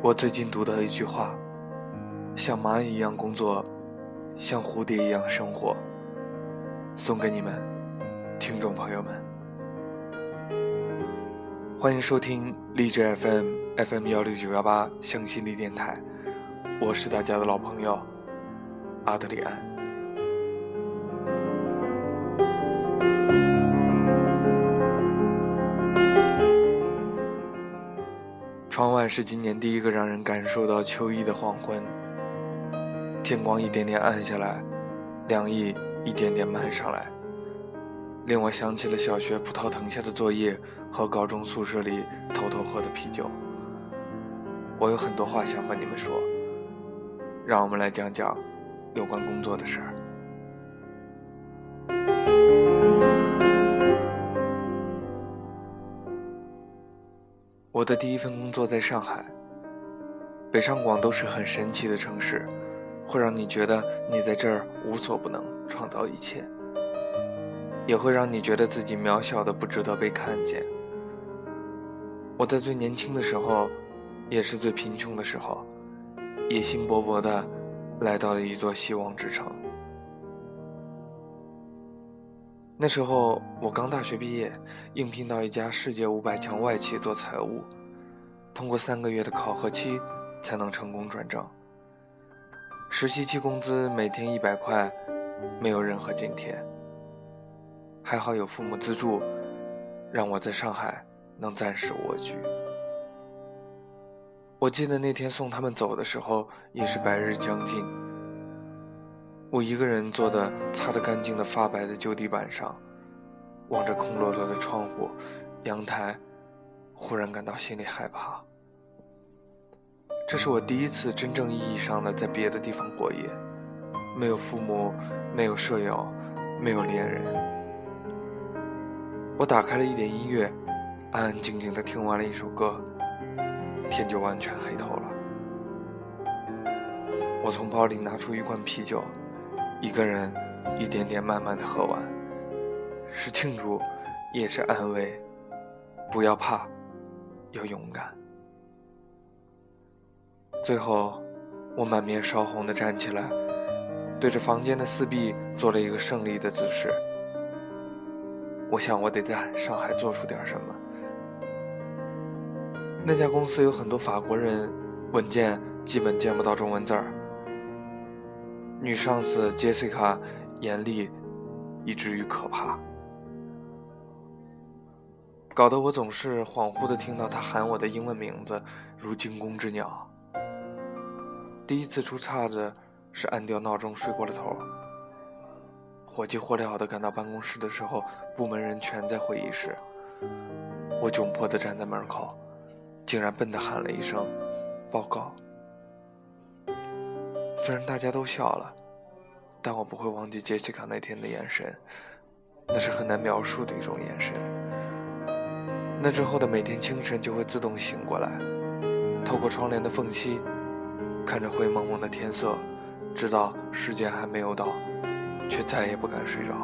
我最近读到一句话：像蚂蚁一样工作，像蝴蝶一样生活。送给你们，听众朋友们，欢迎收听励志 FM FM 幺六九幺八向心力电台，我是大家的老朋友阿德里安。是今年第一个让人感受到秋意的黄昏，天光一点点暗下来，凉意一点点漫上来，令我想起了小学葡萄藤下的作业和高中宿舍里偷偷喝的啤酒。我有很多话想和你们说，让我们来讲讲有关工作的事儿。我的第一份工作在上海。北上广都是很神奇的城市，会让你觉得你在这儿无所不能，创造一切；也会让你觉得自己渺小的不值得被看见。我在最年轻的时候，也是最贫穷的时候，野心勃勃的来到了一座希望之城。那时候我刚大学毕业，应聘到一家世界五百强外企做财务，通过三个月的考核期才能成功转正。实习期工资每天一百块，没有任何津贴。还好有父母资助，让我在上海能暂时蜗居。我记得那天送他们走的时候，也是白日将近。我一个人坐的擦得干净的发白的旧地板上，望着空落落的窗户、阳台，忽然感到心里害怕。这是我第一次真正意义上的在别的地方过夜，没有父母，没有舍友，没有恋人。我打开了一点音乐，安安静静的听完了一首歌，天就完全黑透了。我从包里拿出一罐啤酒。一个人，一点点慢慢的喝完，是庆祝，也是安慰。不要怕，要勇敢。最后，我满面烧红的站起来，对着房间的四壁做了一个胜利的姿势。我想，我得在上海做出点什么。那家公司有很多法国人，文件基本见不到中文字儿。女上司杰西卡严厉，以至于可怕，搞得我总是恍惚的听到他喊我的英文名字，如惊弓之鸟。第一次出岔子是按掉闹钟睡过了头，火急火燎的赶到办公室的时候，部门人全在会议室，我窘迫的站在门口，竟然笨的喊了一声“报告”。虽然大家都笑了，但我不会忘记杰西卡那天的眼神，那是很难描述的一种眼神。那之后的每天清晨就会自动醒过来，透过窗帘的缝隙，看着灰蒙蒙的天色，知道时间还没有到，却再也不敢睡着。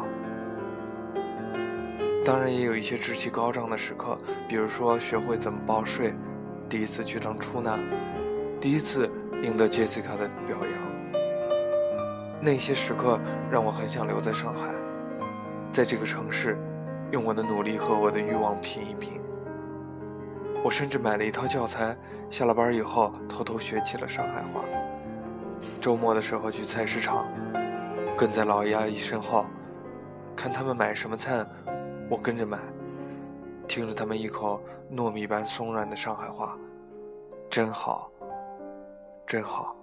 当然也有一些志气高涨的时刻，比如说学会怎么报税，第一次去当出纳，第一次。赢得杰西卡的表扬，那些时刻让我很想留在上海，在这个城市，用我的努力和我的欲望拼一拼。我甚至买了一套教材，下了班以后偷偷学起了上海话。周末的时候去菜市场，跟在老爷阿姨身后，看他们买什么菜，我跟着买，听着他们一口糯米般松软的上海话，真好。真好。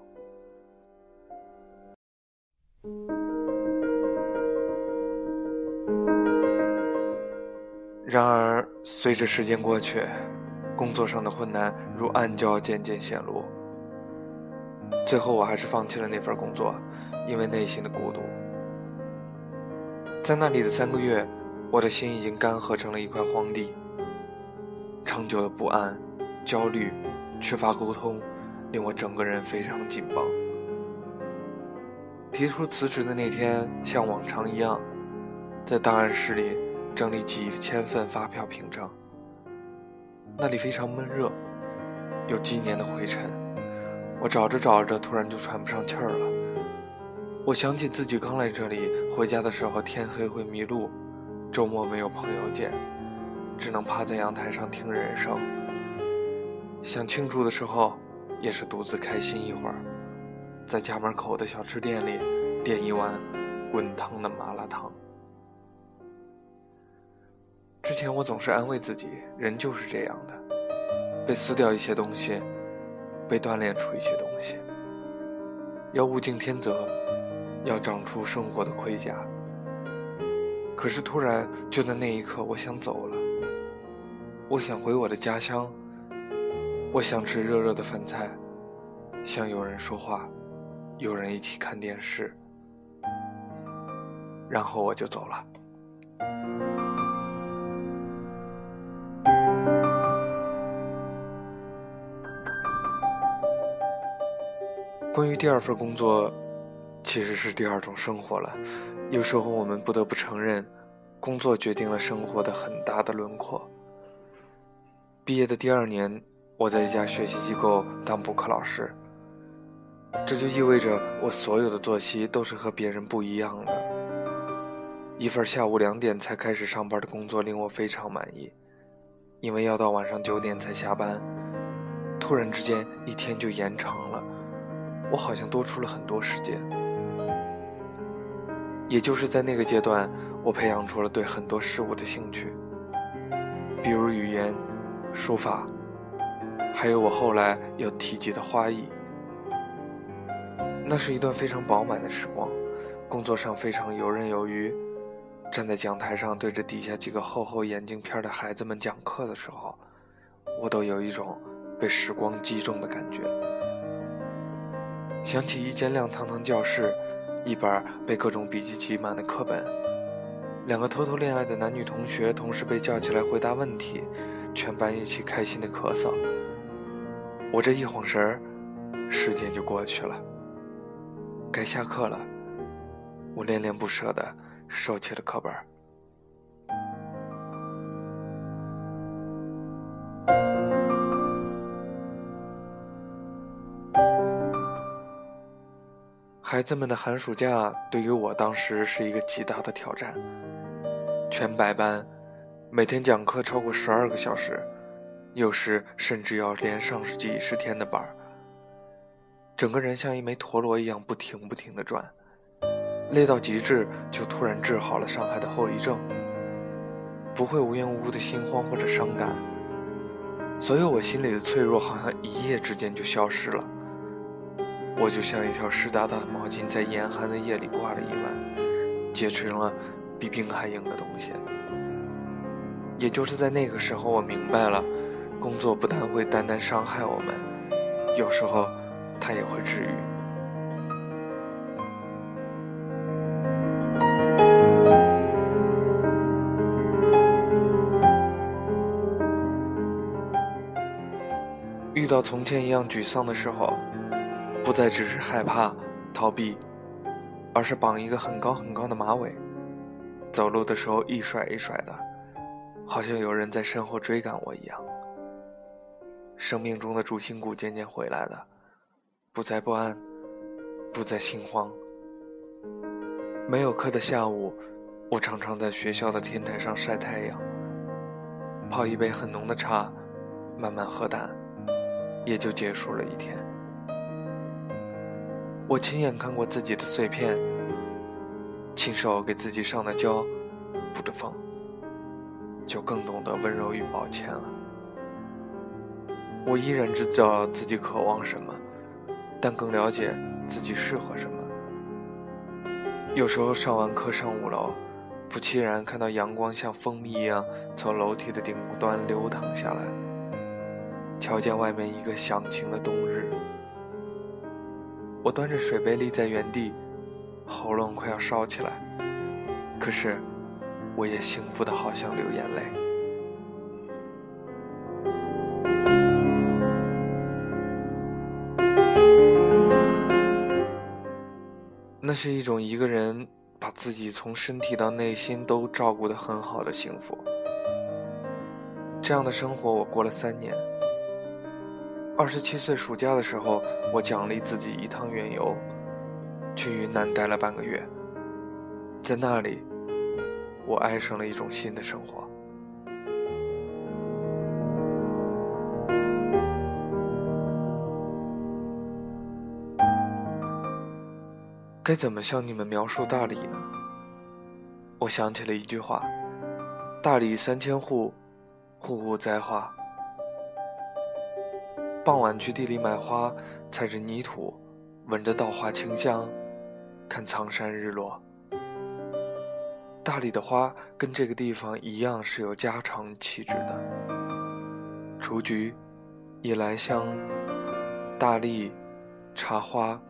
然而，随着时间过去，工作上的困难如暗礁渐渐显露。最后，我还是放弃了那份工作，因为内心的孤独。在那里的三个月，我的心已经干涸成了一块荒地。长久的不安、焦虑、缺乏沟通。令我整个人非常紧绷。提出辞职的那天，像往常一样，在档案室里整理几千份发票凭证。那里非常闷热，有几年的灰尘。我找着找着，突然就喘不上气儿了。我想起自己刚来这里，回家的时候天黑会迷路，周末没有朋友见，只能趴在阳台上听人声。想庆祝的时候，也是独自开心一会儿，在家门口的小吃店里点一碗滚烫的麻辣烫。之前我总是安慰自己，人就是这样的，被撕掉一些东西，被锻炼出一些东西，要物竞天择，要长出生活的盔甲。可是突然，就在那一刻，我想走了，我想回我的家乡。我想吃热热的饭菜，想有人说话，有人一起看电视，然后我就走了。关于第二份工作，其实是第二种生活了。有时候我们不得不承认，工作决定了生活的很大的轮廓。毕业的第二年。我在一家学习机构当补课老师，这就意味着我所有的作息都是和别人不一样的。一份下午两点才开始上班的工作令我非常满意，因为要到晚上九点才下班。突然之间，一天就延长了，我好像多出了很多时间。也就是在那个阶段，我培养出了对很多事物的兴趣，比如语言、书法。还有我后来又提及的花艺，那是一段非常饱满的时光，工作上非常游刃有余。站在讲台上对着底下几个厚厚眼镜片的孩子们讲课的时候，我都有一种被时光击中的感觉。想起一间亮堂堂教室，一本被各种笔记挤满的课本，两个偷偷恋爱的男女同学同时被叫起来回答问题，全班一起开心的咳嗽。我这一晃神儿，时间就过去了。该下课了，我恋恋不舍地收起了课本。孩子们的寒暑假对于我当时是一个极大的挑战，全白班，每天讲课超过十二个小时。有时甚至要连上几十天的班儿，整个人像一枚陀螺一样不停不停的转，累到极致就突然治好了伤害的后遗症，不会无缘无故的心慌或者伤感，所有我心里的脆弱好像一夜之间就消失了，我就像一条湿哒哒的毛巾在严寒的夜里挂了一晚，结成了比冰还硬的东西。也就是在那个时候，我明白了。工作不但会单单伤害我们，有时候它也会治愈。遇到从前一样沮丧的时候，不再只是害怕、逃避，而是绑一个很高很高的马尾，走路的时候一甩一甩的，好像有人在身后追赶我一样。生命中的主心骨渐渐回来了，不再不安，不再心慌。没有课的下午，我常常在学校的天台上晒太阳，泡一杯很浓的茶，慢慢喝淡，也就结束了一天。我亲眼看过自己的碎片，亲手给自己上的胶，补着缝，就更懂得温柔与抱歉了。我依然知道自己渴望什么，但更了解自己适合什么。有时候上完课上五楼，不期然看到阳光像蜂蜜一样从楼梯的顶端流淌下来，瞧见外面一个响晴的冬日，我端着水杯立在原地，喉咙快要烧起来，可是我也幸福的好想流眼泪。那是一种一个人把自己从身体到内心都照顾得很好的幸福。这样的生活我过了三年。二十七岁暑假的时候，我奖励自己一趟远游，去云南待了半个月。在那里，我爱上了一种新的生活。该怎么向你们描述大理呢？我想起了一句话：“大理三千户，户户栽花。”傍晚去地里买花，踩着泥土，闻着稻花清香，看苍山日落。大理的花跟这个地方一样是有家常气质的，雏菊、夜来香、大荔、茶花、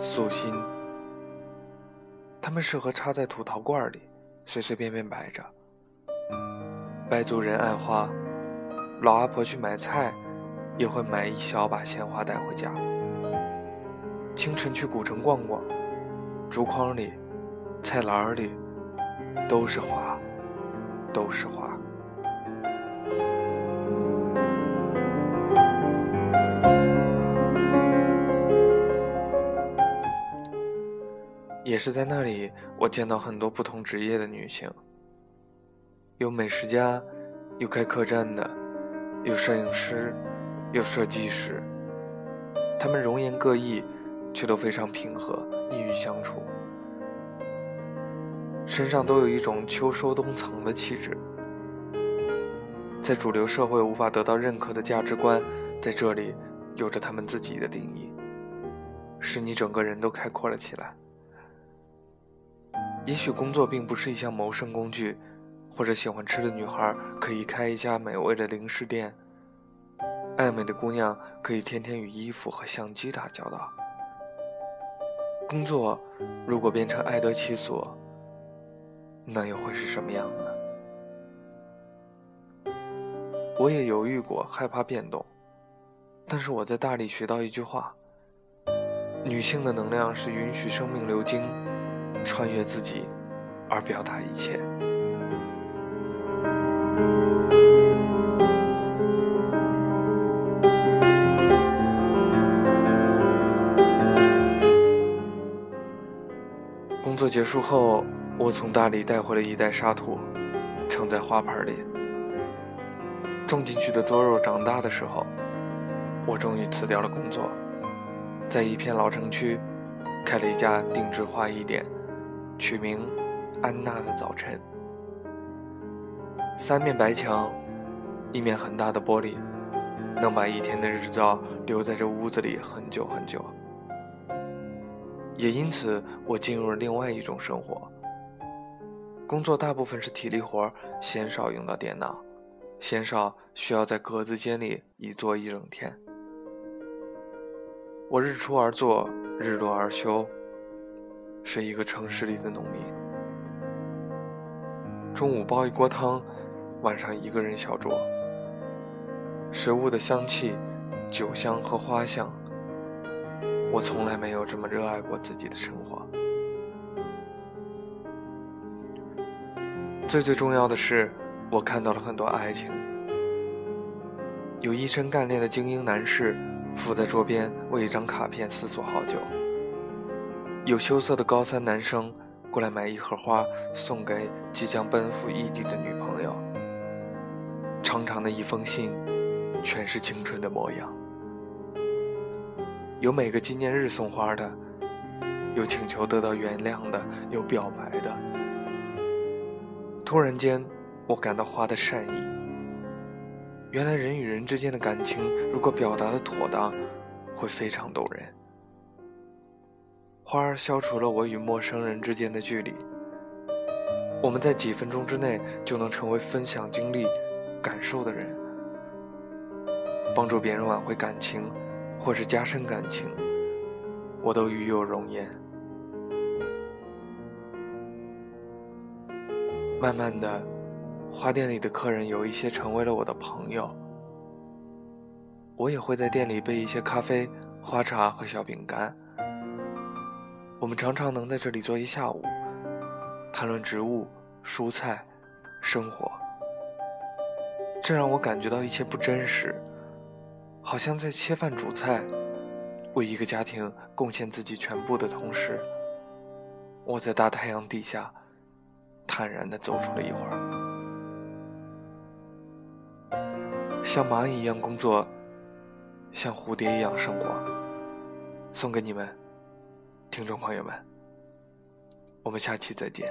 素心。它们适合插在土陶罐里，随随便便摆着。白族人爱花，老阿婆去买菜，也会买一小把鲜花带回家。清晨去古城逛逛，竹筐里、菜篮里，都是花，都是花。也是在那里，我见到很多不同职业的女性，有美食家，有开客栈的，有摄影师，有设计师。他们容颜各异，却都非常平和，易于相处，身上都有一种秋收冬藏的气质。在主流社会无法得到认可的价值观，在这里有着他们自己的定义，使你整个人都开阔了起来。也许工作并不是一项谋生工具，或者喜欢吃的女孩可以开一家美味的零食店，爱美的姑娘可以天天与衣服和相机打交道。工作如果变成爱得其所，那又会是什么样呢？我也犹豫过，害怕变动，但是我在大理学到一句话：女性的能量是允许生命流经。穿越自己，而表达一切。工作结束后，我从大理带回了一袋沙土，盛在花盆里。种进去的多肉长大的时候，我终于辞掉了工作，在一片老城区开了一家定制花艺店。取名“安娜的早晨”。三面白墙，一面很大的玻璃，能把一天的日照留在这屋子里很久很久。也因此，我进入了另外一种生活。工作大部分是体力活，鲜少用到电脑，鲜少需要在格子间里一坐一整天。我日出而作，日落而休。是一个城市里的农民。中午煲一锅汤，晚上一个人小酌。食物的香气、酒香和花香，我从来没有这么热爱过自己的生活。最最重要的是，我看到了很多爱情。有一身干练的精英男士，伏在桌边为一张卡片思索好久。有羞涩的高三男生过来买一盒花送给即将奔赴异地的女朋友。长长的一封信，全是青春的模样。有每个纪念日送花的，有请求得到原谅的，有表白的。突然间，我感到花的善意。原来人与人之间的感情，如果表达的妥当，会非常动人。花儿消除了我与陌生人之间的距离，我们在几分钟之内就能成为分享经历、感受的人，帮助别人挽回感情，或是加深感情，我都与有容颜。慢慢的，花店里的客人有一些成为了我的朋友，我也会在店里备一些咖啡、花茶和小饼干。我们常常能在这里坐一下午，谈论植物、蔬菜、生活，这让我感觉到一切不真实，好像在切饭煮菜，为一个家庭贡献自己全部的同时，我在大太阳底下坦然地走出了一会儿。像蚂蚁一样工作，像蝴蝶一样生活，送给你们，听众朋友们。我们下期再见。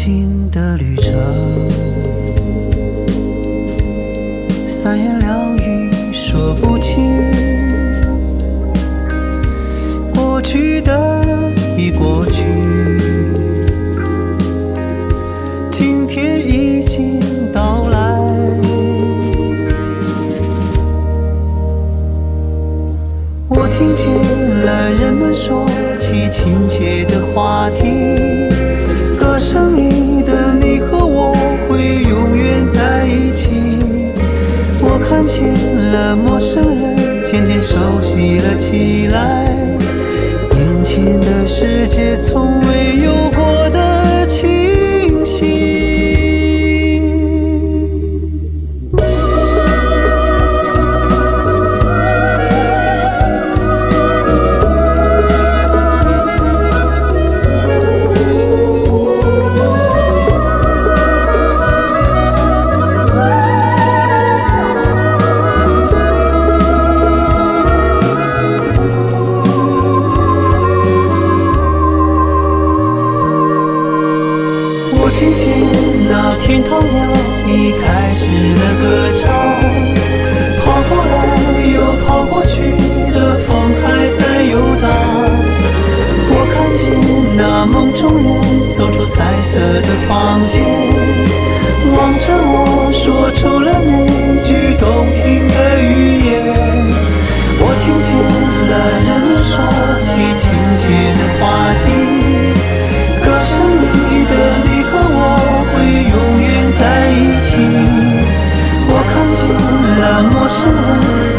新的旅程。三言两语说不清。陌生人，渐渐熟悉了起来，眼前的世界从未有过的。我听见那天堂鸟已开始了歌唱，跑过来又跑过去的风还在游荡。我看见那梦中人走出彩色的房间，望着我说出了那句动听的语言。我听见了人们说起亲切的话题。然陌生